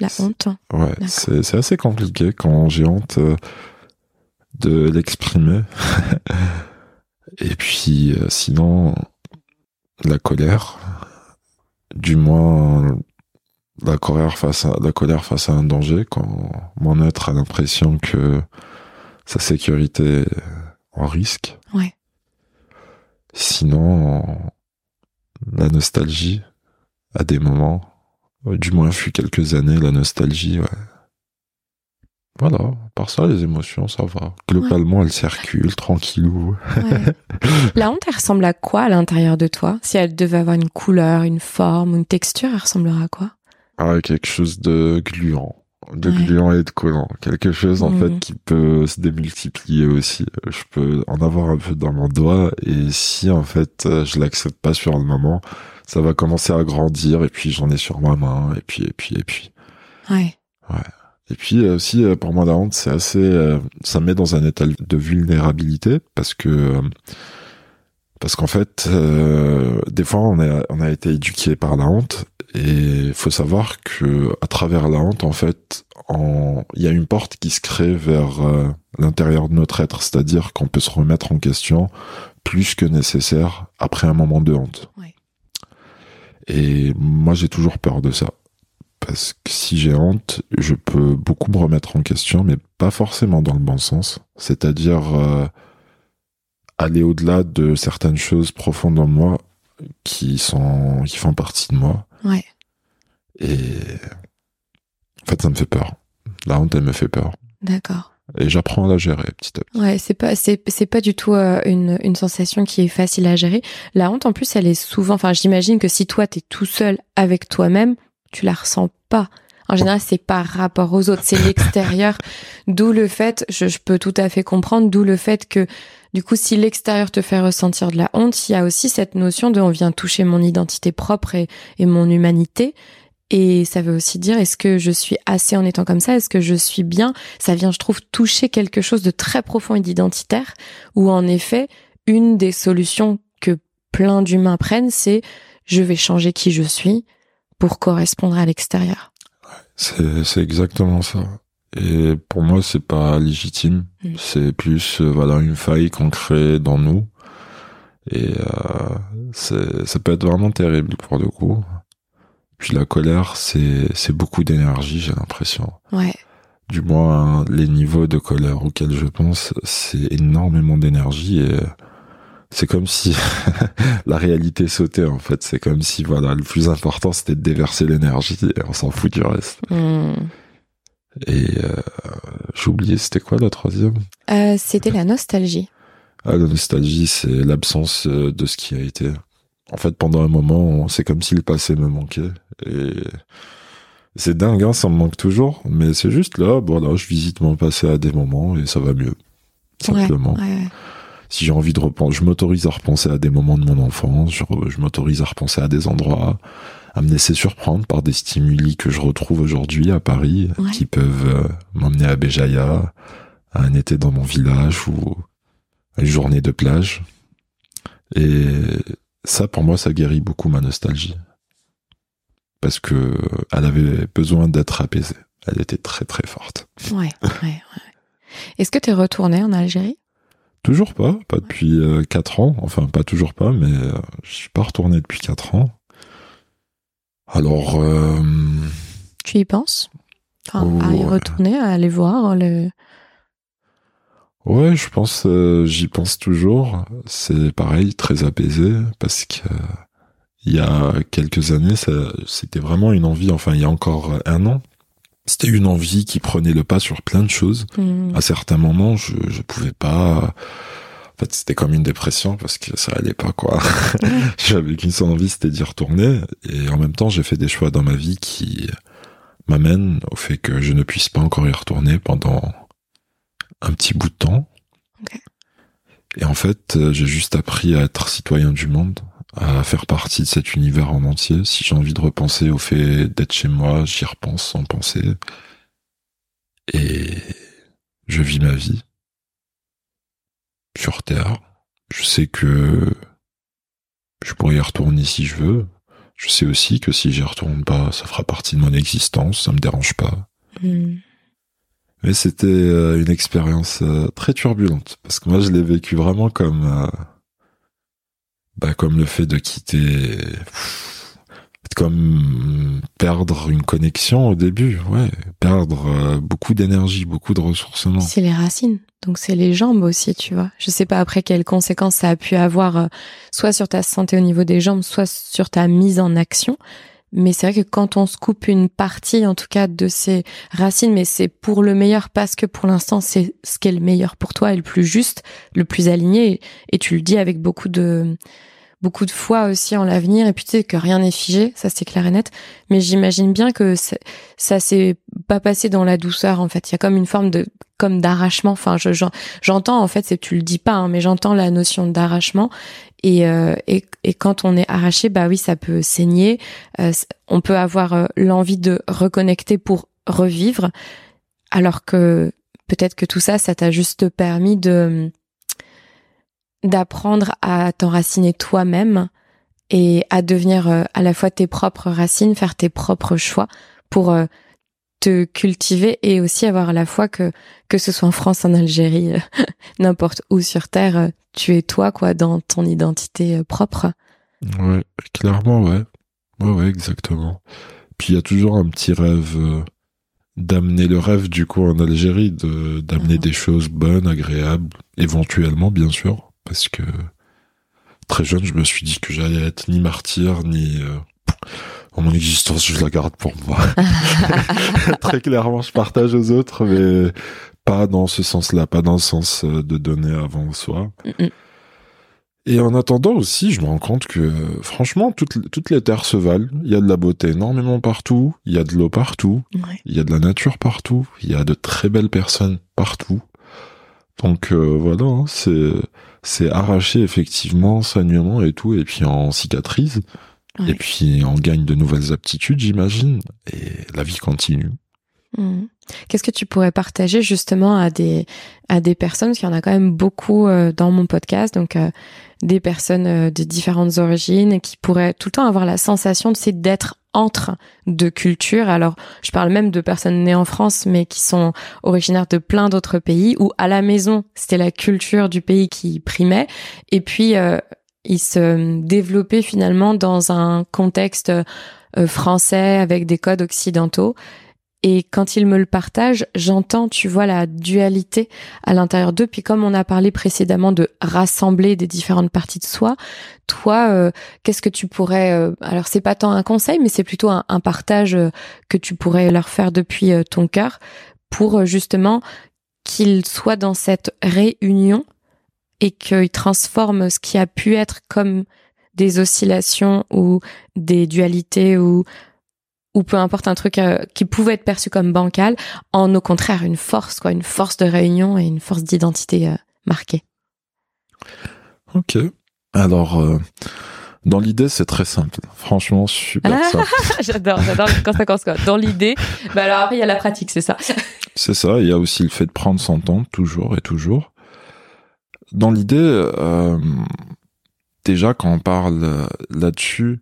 La honte Ouais, c'est assez compliqué quand j'ai honte euh, de l'exprimer. [laughs] Et puis, euh, sinon, la colère du moins la colère face à la colère face à un danger quand mon être a l'impression que sa sécurité est en risque. Ouais. Sinon, la nostalgie à des moments, du moins fut quelques années, la nostalgie, ouais. Voilà, par ça, les émotions, ça va. Globalement, elles circulent tranquillou. La honte, elle ressemble à quoi à l'intérieur de toi? Si elle devait avoir une couleur, une forme, une texture, elle ressemblerait à quoi? Ah, quelque chose de gluant. De gluant et de collant. Quelque chose, en fait, mhm. qui peut se démultiplier aussi. Je peux en avoir un peu dans mon doigt, et si, en fait, je l'accepte pas sur le moment, ça va commencer à grandir, et puis j'en ai sur ma main, et puis, et puis, et puis. Ouais. Ouais. Et puis euh, aussi euh, pour moi la honte c'est assez euh, ça me met dans un état de vulnérabilité parce que parce qu'en fait des fois on a on a été éduqué par la honte et il faut savoir que à travers la honte en fait il y a une porte qui se crée vers l'intérieur de notre être c'est-à-dire qu'on peut se remettre en question plus que nécessaire après un moment de honte. Et moi j'ai toujours peur de ça parce que si j'ai honte, je peux beaucoup me remettre en question, mais pas forcément dans le bon sens. C'est-à-dire euh, aller au-delà de certaines choses profondes en moi qui sont qui font partie de moi. Ouais. Et en fait, ça me fait peur. La honte, elle me fait peur. D'accord. Et j'apprends à la gérer petit à petit. Ouais, c'est pas c'est c'est pas du tout euh, une une sensation qui est facile à gérer. La honte en plus, elle est souvent enfin j'imagine que si toi tu es tout seul avec toi-même, tu la ressens pas. En général, c'est par rapport aux autres, c'est l'extérieur. [laughs] d'où le fait, je, peux tout à fait comprendre, d'où le fait que, du coup, si l'extérieur te fait ressentir de la honte, il y a aussi cette notion de on vient toucher mon identité propre et, et mon humanité. Et ça veut aussi dire, est-ce que je suis assez en étant comme ça? Est-ce que je suis bien? Ça vient, je trouve, toucher quelque chose de très profond et d'identitaire, où en effet, une des solutions que plein d'humains prennent, c'est je vais changer qui je suis, pour correspondre à l'extérieur. C'est exactement ça. Et pour moi, c'est pas légitime. Mm. C'est plus euh, voilà une faille qu'on crée dans nous. Et euh, ça peut être vraiment terrible pour le coup. Puis la colère, c'est c'est beaucoup d'énergie, j'ai l'impression. Ouais. Du moins, les niveaux de colère auxquels je pense, c'est énormément d'énergie et c'est comme si [laughs] la réalité sautait en fait. C'est comme si voilà, le plus important c'était de déverser l'énergie et on s'en fout du reste. Hmm. Et euh, j'ai oublié, c'était quoi la troisième? Euh, C'était la nostalgie. Ah, la nostalgie, c'est l'absence euh, de ce qui a été. En fait, pendant un moment, c'est comme si le passé me manquait. Et c'est dingue, hein, ça me manque toujours. Mais c'est juste là, voilà, je visite mon passé à des moments et ça va mieux. Simplement. Ouais, ouais. Si j'ai envie de repenser, je m'autorise à repenser à des moments de mon enfance, je, je m'autorise à repenser à des endroits, à me laisser surprendre par des stimuli que je retrouve aujourd'hui à Paris, qui peuvent euh, m'emmener à Béjaïa, à un été dans mon village ou à une journée de plage. Et ça, pour moi, ça guérit beaucoup ma nostalgie. Parce que euh, elle avait besoin d'être apaisée. Elle était très très forte. Ouais, ouais, ouais. Est-ce que tu es retourné en Algérie? Toujours pas, pas depuis euh, 4 ans. Enfin, pas toujours pas, mais euh, je suis pas retourné depuis 4 ans. Alors, euh, Tu y penses? Enfin, Oh, à y ouais. retourner, à aller voir le. Ouais, je pense, euh, j'y pense toujours. C'est pareil, très apaisé, parce que euh, il y a quelques années, ça, c'était vraiment une envie. Enfin, il y a encore un an, c'était une envie qui prenait le pas sur plein de choses. Hmm. à certains moments, je, je pouvais pas. En fait, c'était comme une dépression parce que ça allait pas, quoi. [laughs] J'avais qu'une seule envie, c'était d'y retourner. Et en même temps, j'ai fait des choix dans ma vie qui m'amènent au fait que je ne puisse pas encore y retourner pendant un petit bout de temps. Et en fait, euh, j'ai juste appris à être citoyen du monde, à faire partie de cet univers en entier. Si j'ai envie de repenser au fait d'être chez moi, j'y repense sans penser. Et je vis ma vie sur Terre. Je sais que je pourrais y retourner si je veux. Je sais aussi que si j'y retourne pas, ça fera partie de mon existence, ça me dérange pas. Hmm. Mais c'était euh, une expérience euh, très turbulente parce que moi je l'ai vécu vraiment comme euh, bah comme le fait de quitter comme perdre une connexion au début, ouais, perdre beaucoup d'énergie, beaucoup de ressourcement. C'est les racines. Donc c'est les jambes aussi, tu vois. Je sais pas après quelles conséquences ça a pu avoir, soit sur ta santé au niveau des jambes, soit sur ta mise en action. Mais c'est vrai que quand on se coupe une partie, en tout cas, de ces racines, mais c'est pour le meilleur parce que pour l'instant, c'est ce qui est le meilleur pour toi et le plus juste, le plus aligné. Et, tu le dis avec beaucoup de, beaucoup de foi aussi en l'avenir. Et puis tu sais que rien n'est figé, ça c'est clair et net. Mais j'imagine bien que ça, s'est pas passé dans la douceur. En fait, il y a comme une forme de, comme d'arrachement. Enfin, je, j'en- j'entends en fait, c'est tu le dis pas, hein, mais j'entends la notion d'arrachement. Et, euh, et et quand on est arraché, bah oui, ça peut saigner. Euh, on peut avoir euh, l'envie de reconnecter pour revivre, alors que peut-être que tout ça, ça t'a juste permis de d'apprendre à t'enraciner toi-même et à devenir à la fois tes propres racines, faire tes propres choix pour te cultiver et aussi avoir à la fois que que ce soit en France, en Algérie, [laughs] n'importe où sur terre, tu es toi quoi dans ton identité euh, propre. Ouais, clairement, ouais. Ouais, ouais, exactement. Puis il y a toujours un petit rêve euh, d'amener le rêve du coup en Algérie, de d'amener Mhm. des choses bonnes, agréables, éventuellement bien sûr, parce que très jeune, je me suis dit que j'allais être ni martyr ni euh, mon existence, je la garde pour moi. [laughs] très clairement, je partage aux autres, mais pas dans ce sens-là, pas dans le sens euh, de donner avant soi. Mm, mm. Et en attendant aussi, je me rends compte que franchement, toutes, toutes les terres se valent. Il y a de la beauté énormément partout, il y a de l'eau partout, Ouais. il y a de la nature partout, il y a de très belles personnes partout. Donc euh, voilà, hein, c'est c'est arraché effectivement, saignement et tout, et puis en cicatrise, Ouais. et puis on gagne de nouvelles aptitudes, j'imagine, et la vie continue. Mhm. Qu'est-ce que tu pourrais partager justement à des à des personnes parce qu'il y en a quand même beaucoup euh, dans mon podcast donc euh, des personnes euh, de différentes origines qui pourraient tout le temps avoir la sensation de c'est d'être entre deux cultures. Alors, je parle même de personnes nées en France mais qui sont originaires de plein d'autres pays où à la maison, c'était la culture du pays qui primait et puis euh, il se développait finalement dans un contexte euh, français avec des codes occidentaux. Et quand il me le partage, j'entends, tu vois, la dualité à l'intérieur d'eux. Puis comme on a parlé précédemment de rassembler des différentes parties de soi, toi, euh, qu'est-ce que tu pourrais... Euh, alors c'est pas tant un conseil, mais c'est plutôt un, partage que tu pourrais leur faire depuis ton cœur pour justement qu'ils soient dans cette réunion et qu'ils transforment ce qui a pu être comme des oscillations ou des dualités ou ou peu importe un truc euh, qui pouvait être perçu comme bancal en au contraire une force quoi une force de réunion et une force d'identité euh, marquée. Ok. Alors euh, dans l'idée c'est très simple. Franchement super [laughs] simple. J'adore j'adore quand ça commence quoi dans l'idée bah alors après il y a la pratique c'est ça. C'est ça. Il y a aussi le fait de prendre son temps toujours et toujours dans l'idée, euh, déjà quand on parle euh, là-dessus,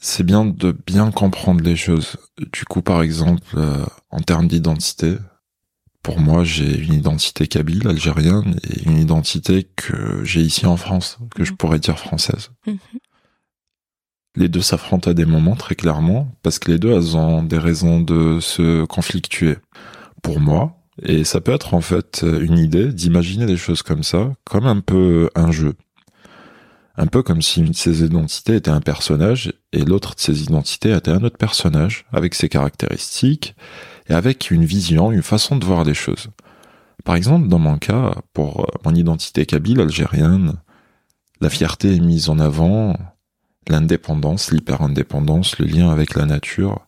c'est bien de bien comprendre les choses. Du coup, par exemple, euh, en termes d'identité, pour moi, j'ai une identité kabyle, algérienne, et une identité que j'ai ici en France, que je mhm. pourrais dire française. Mhm. Les deux s'affrontent à des moments, très clairement, parce que les deux, elles ont des raisons de se conflictuer. Pour moi, et ça peut être en fait une idée d'imaginer des choses comme ça, comme un peu un jeu. Un peu comme si une de ces identités était un personnage et l'autre de ces identités était un autre personnage, avec ses caractéristiques et avec une vision, une façon de voir les choses. Par exemple, dans mon cas, pour mon identité kabyle algérienne, la fierté est mise en avant, l'indépendance, l'hyper-indépendance, le lien avec la nature,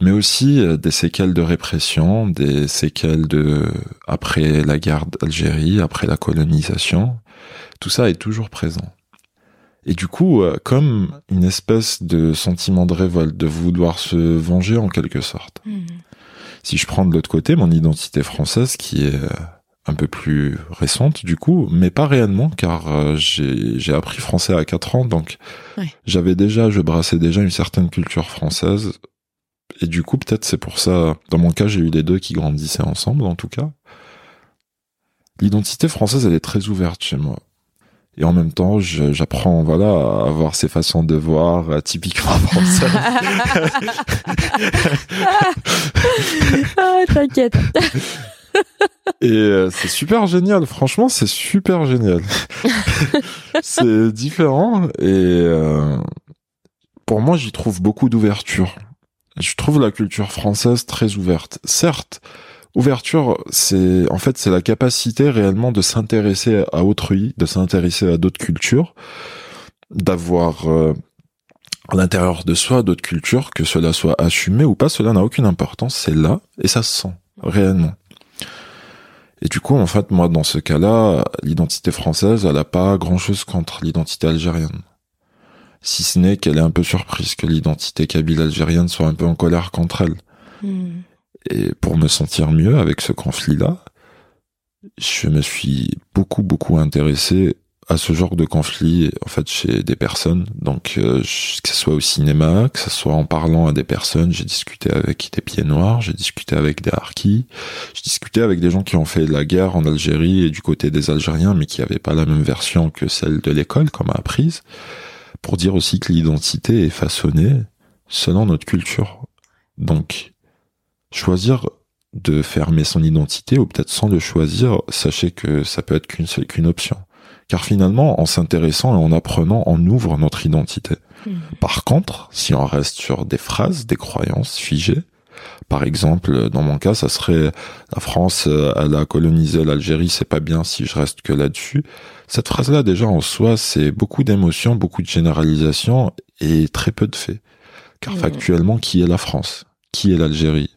mais aussi euh, des séquelles de répression, des séquelles de après la guerre d'Algérie, après la colonisation. Tout ça est toujours présent. Et du coup, euh, comme une espèce de sentiment de révolte, de vouloir se venger en quelque sorte. Mhm. Si je prends de l'autre côté mon identité française, qui est euh, un peu plus récente du coup, mais pas réellement car j'ai appris français à 4 ans, donc j'avais déjà, je brassais déjà une certaine culture française et du coup, peut-être c'est pour ça, dans mon cas, j'ai eu les deux qui grandissaient ensemble, en tout cas. L'identité française, elle est très ouverte chez moi. Et en même temps, j'apprends, voilà, à avoir ces façons de voir euh, typiquement [laughs] françaises. ah, t'inquiète. Et euh, c'est super génial, franchement, c'est super génial. [laughs] c'est différent et euh, pour moi, j'y trouve beaucoup d'ouverture je trouve la culture française très ouverte. Certes, ouverture, c'est en fait c'est la capacité réellement de s'intéresser à autrui, de s'intéresser à d'autres cultures, d'avoir euh, à l'intérieur de soi d'autres cultures, que cela soit assumé ou pas, cela n'a aucune importance, c'est là et ça se sent réellement. Et du coup, en fait, moi, dans ce cas-là, l'identité française, elle a pas grand-chose contre l'identité algérienne si ce n'est qu'elle est un peu surprise que l'identité kabyle algérienne soit un peu en colère contre elle. Hmm. Et pour me sentir mieux avec ce conflit-là, je me suis beaucoup beaucoup intéressé à ce genre de conflit en fait chez des personnes donc euh, que ce soit au cinéma que ce soit en parlant à des personnes j'ai discuté avec des pieds noirs j'ai discuté avec des harkis j'ai discuté avec des gens qui ont fait la guerre en Algérie et du côté des Algériens mais qui n'avaient pas la même version que celle de l'école comme apprise pour dire aussi que l'identité est façonnée selon notre culture. Donc, choisir de fermer son identité ou peut-être sans le choisir, sachez que ça peut être qu'une option. Car finalement, en s'intéressant et en apprenant, on ouvre notre identité. Hmm. Par contre, si on reste sur des phrases, des croyances figées, par exemple, dans mon cas, ça serait la France, elle a colonisé l'Algérie, c'est pas bien si je reste que là-dessus. Cette phrase-là, déjà en soi, c'est beaucoup d'émotions, beaucoup de généralisations et très peu de faits. Car mmh. factuellement, qui est la France? Qui est l'Algérie?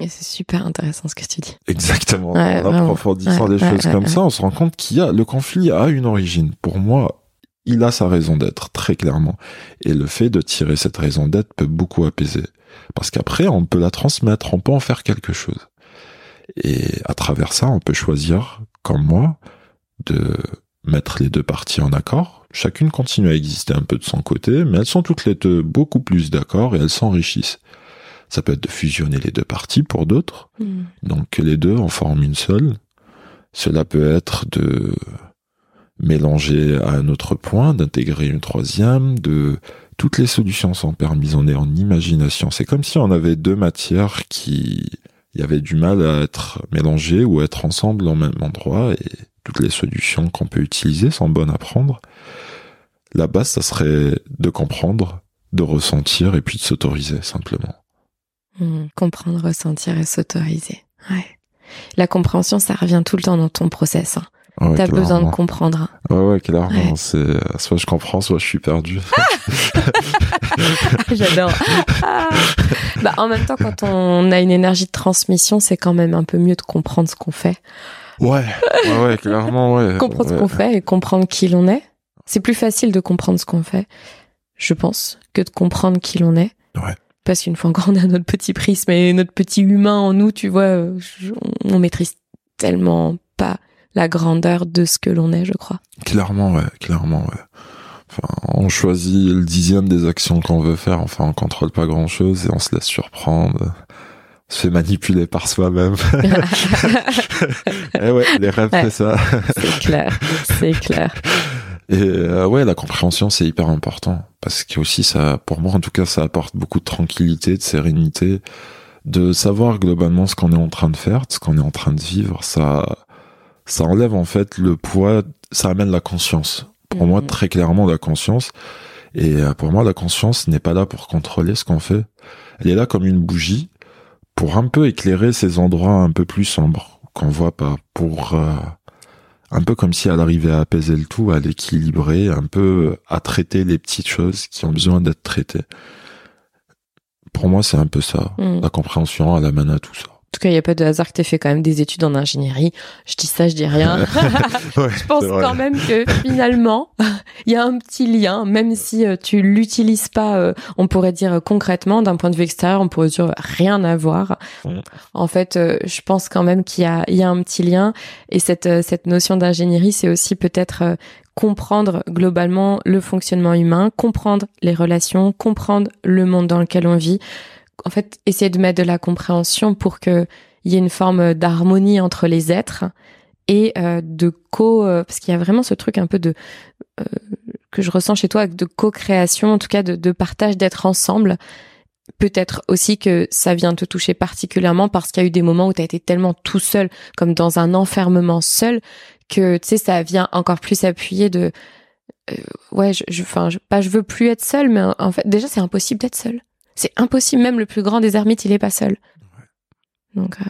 Et c'est super intéressant ce que tu dis. Exactement. en approfondissant les choses comme ça, on se rend compte qu'il y a le conflit a une origine. Pour moi, il a sa raison d'être très clairement. Et le fait de tirer cette raison d'être peut beaucoup apaiser. Parce qu'après, on peut la transmettre, on peut en faire quelque chose. Et à travers ça, on peut choisir, comme moi, de mettre les deux parties en accord. Chacune continue à exister un peu de son côté, mais elles sont toutes les deux beaucoup plus d'accord et elles s'enrichissent. Ça peut être de fusionner les deux parties pour d'autres. Hmm. Donc les deux en forment une seule. Cela peut être de mélanger à un autre point, d'intégrer une troisième, de toutes les solutions sont permises. On est en imagination. C'est comme si on avait deux matières qui y avaient du mal à être mélangées ou à être ensemble au même endroit et toutes les solutions qu'on peut utiliser sont bonnes à prendre. La base, ça serait de comprendre, de ressentir et puis de s'autoriser simplement. Hmm, comprendre, ressentir et s'autoriser. Ouais. La compréhension, ça revient tout le temps dans ton process. Hein. Ouais, T'as besoin de comprendre. Ouais, ouais, clairement. Ouais. C'est euh, soit je comprends, soit je suis perdu. [laughs] J'adore. Ah. [laughs] Bah, en même temps, quand on a une énergie de transmission, c'est quand même un peu mieux de comprendre ce qu'on fait. ouais, ouais, ouais, clairement, ouais. [laughs] Comprendre ce qu'on fait et comprendre qui l'on est. C'est plus facile de comprendre ce qu'on fait, je pense, que de comprendre qui l'on est. Ouais. Parce qu'une fois encore, on a notre petit prisme et notre petit humain en nous, tu vois, on maîtrise tellement pas la grandeur de ce que l'on est, je crois. Clairement, ouais, clairement, ouais. Enfin, on choisit le dixième des actions qu'on veut faire. Enfin, on contrôle pas grand chose et on se laisse surprendre. On se fait manipuler par soi-même. [laughs] [laughs] eh ouais, les rêves, Ouais. c'est ça. c'est clair, c'est clair. Et euh, ouais, la compréhension, c'est hyper important. Parce que aussi, ça, pour moi, en tout cas, ça apporte beaucoup de tranquillité, de sérénité, de savoir globalement ce qu'on est en train de faire, ce qu'on est en train de vivre. Ça, ça enlève en fait le poids, ça amène la conscience. Pour moi, Mhm. très clairement, la conscience. Et euh, pour moi, la conscience n'est pas là pour contrôler ce qu'on fait. Elle est là comme une bougie pour un peu éclairer ces endroits un peu plus sombres qu'on voit pas, pour euh, un peu comme si elle arrivait à apaiser le tout, à l'équilibrer, un peu à traiter les petites choses qui ont besoin d'être traitées. Pour moi, c'est un peu ça. Mm. La compréhension, elle amène à tout ça. En tout cas, il n'y a pas de hasard que tu fait quand même des études en ingénierie. Je dis ça, je dis rien. [laughs] je pense quand même que finalement, il y a un petit lien, même si euh, tu l'utilises pas, euh, on pourrait dire euh, concrètement, d'un point de vue extérieur, on pourrait dire rien à voir. En fait, je pense quand même qu'il y a, il y a un petit lien. Et cette, cette notion d'ingénierie, c'est aussi peut-être comprendre globalement le fonctionnement humain, comprendre les relations, comprendre le monde dans lequel on vit. En fait, essayer de mettre de la compréhension pour que il y ait une forme d'harmonie entre les êtres et euh, de co euh, parce qu'il y a vraiment ce truc un peu de euh, que je ressens chez toi de co-création en tout cas de, partage d'être ensemble. Peut-être aussi que ça vient te toucher particulièrement parce qu'il y a eu des moments où tu as été tellement tout seul comme dans un enfermement seul que tu sais ça vient encore plus appuyer de euh, ouais je je enfin je, pas je veux plus être seul mais en fait déjà c'est impossible d'être seul c'est impossible même le plus grand des ermites il est pas seul donc euh,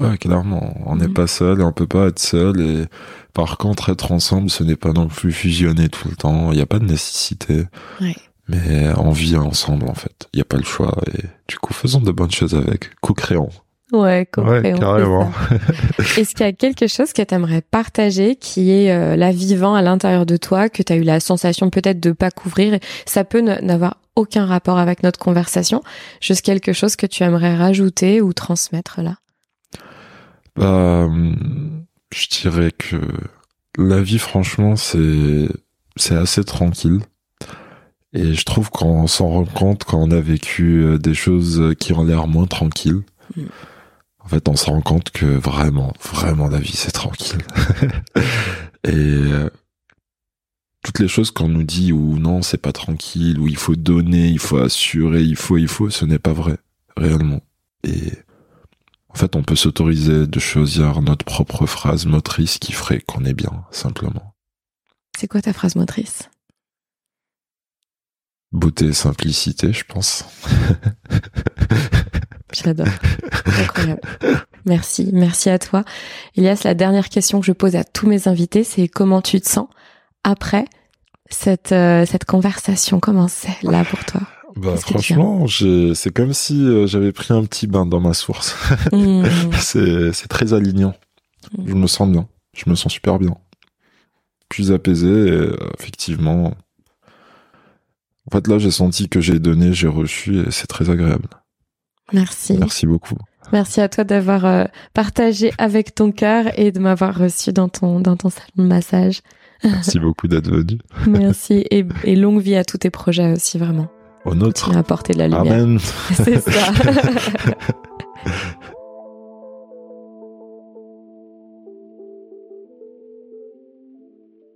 Ouais, clairement. On n'est Mhm. pas seul et on peut pas être seul. Et par contre, être ensemble, ce n'est pas non plus fusionner tout le temps. Il n'y a pas de nécessité. Ouais. Mais on vit ensemble, en fait. Il n'y a pas le choix. Et du coup, faisons de bonnes choses avec. Co-créons. Ouais, compréhension, carrément. [laughs] Est-ce qu'il y a quelque chose que tu aimerais partager qui est euh, là vivant à l'intérieur de toi, que tu as eu la sensation peut-être de pas couvrir Ça peut n'avoir aucun rapport avec notre conversation, juste quelque chose que tu aimerais rajouter ou transmettre là? Bah, je dirais que la vie, franchement, c'est, c'est assez tranquille. Et je trouve qu'on s'en rend compte quand on a vécu euh, des choses qui ont l'air moins tranquilles. Mm. En fait, on se rend compte que vraiment, vraiment, la vie, c'est tranquille. [laughs] Et euh, toutes les choses qu'on nous dit ou non, c'est pas tranquille, ou il faut donner, il faut assurer, il faut, il faut, ce n'est pas vrai, réellement. Et en fait, on peut s'autoriser de choisir notre propre phrase motrice qui ferait qu'on est bien, simplement. C'est quoi ta phrase motrice? Beauté et simplicité, je pense. [laughs] J'adore. Incroyable. Merci, merci à toi. Elias, la dernière question que je pose à tous mes invités, c'est comment tu te sens après cette, euh, cette conversation? Comment c'est là pour toi? Bah, franchement, c'est comme si euh, j'avais pris un petit bain dans ma source. Mmh. [laughs] c'est, très alignant. Mm. Je me sens bien. Je me sens super bien. Plus apaisé, et, euh, effectivement. En fait, là, j'ai senti que j'ai donné, j'ai reçu, et c'est très agréable. Merci. Merci beaucoup. Merci à toi d'avoir euh, partagé avec ton cœur et de m'avoir reçu dans ton, dans ton salon de massage. Merci beaucoup d'être venu. [laughs] Merci et, et longue vie à tous tes projets aussi, vraiment. Au nôtre. À apporter de la lumière. Amen. [laughs] C'est ça. [laughs]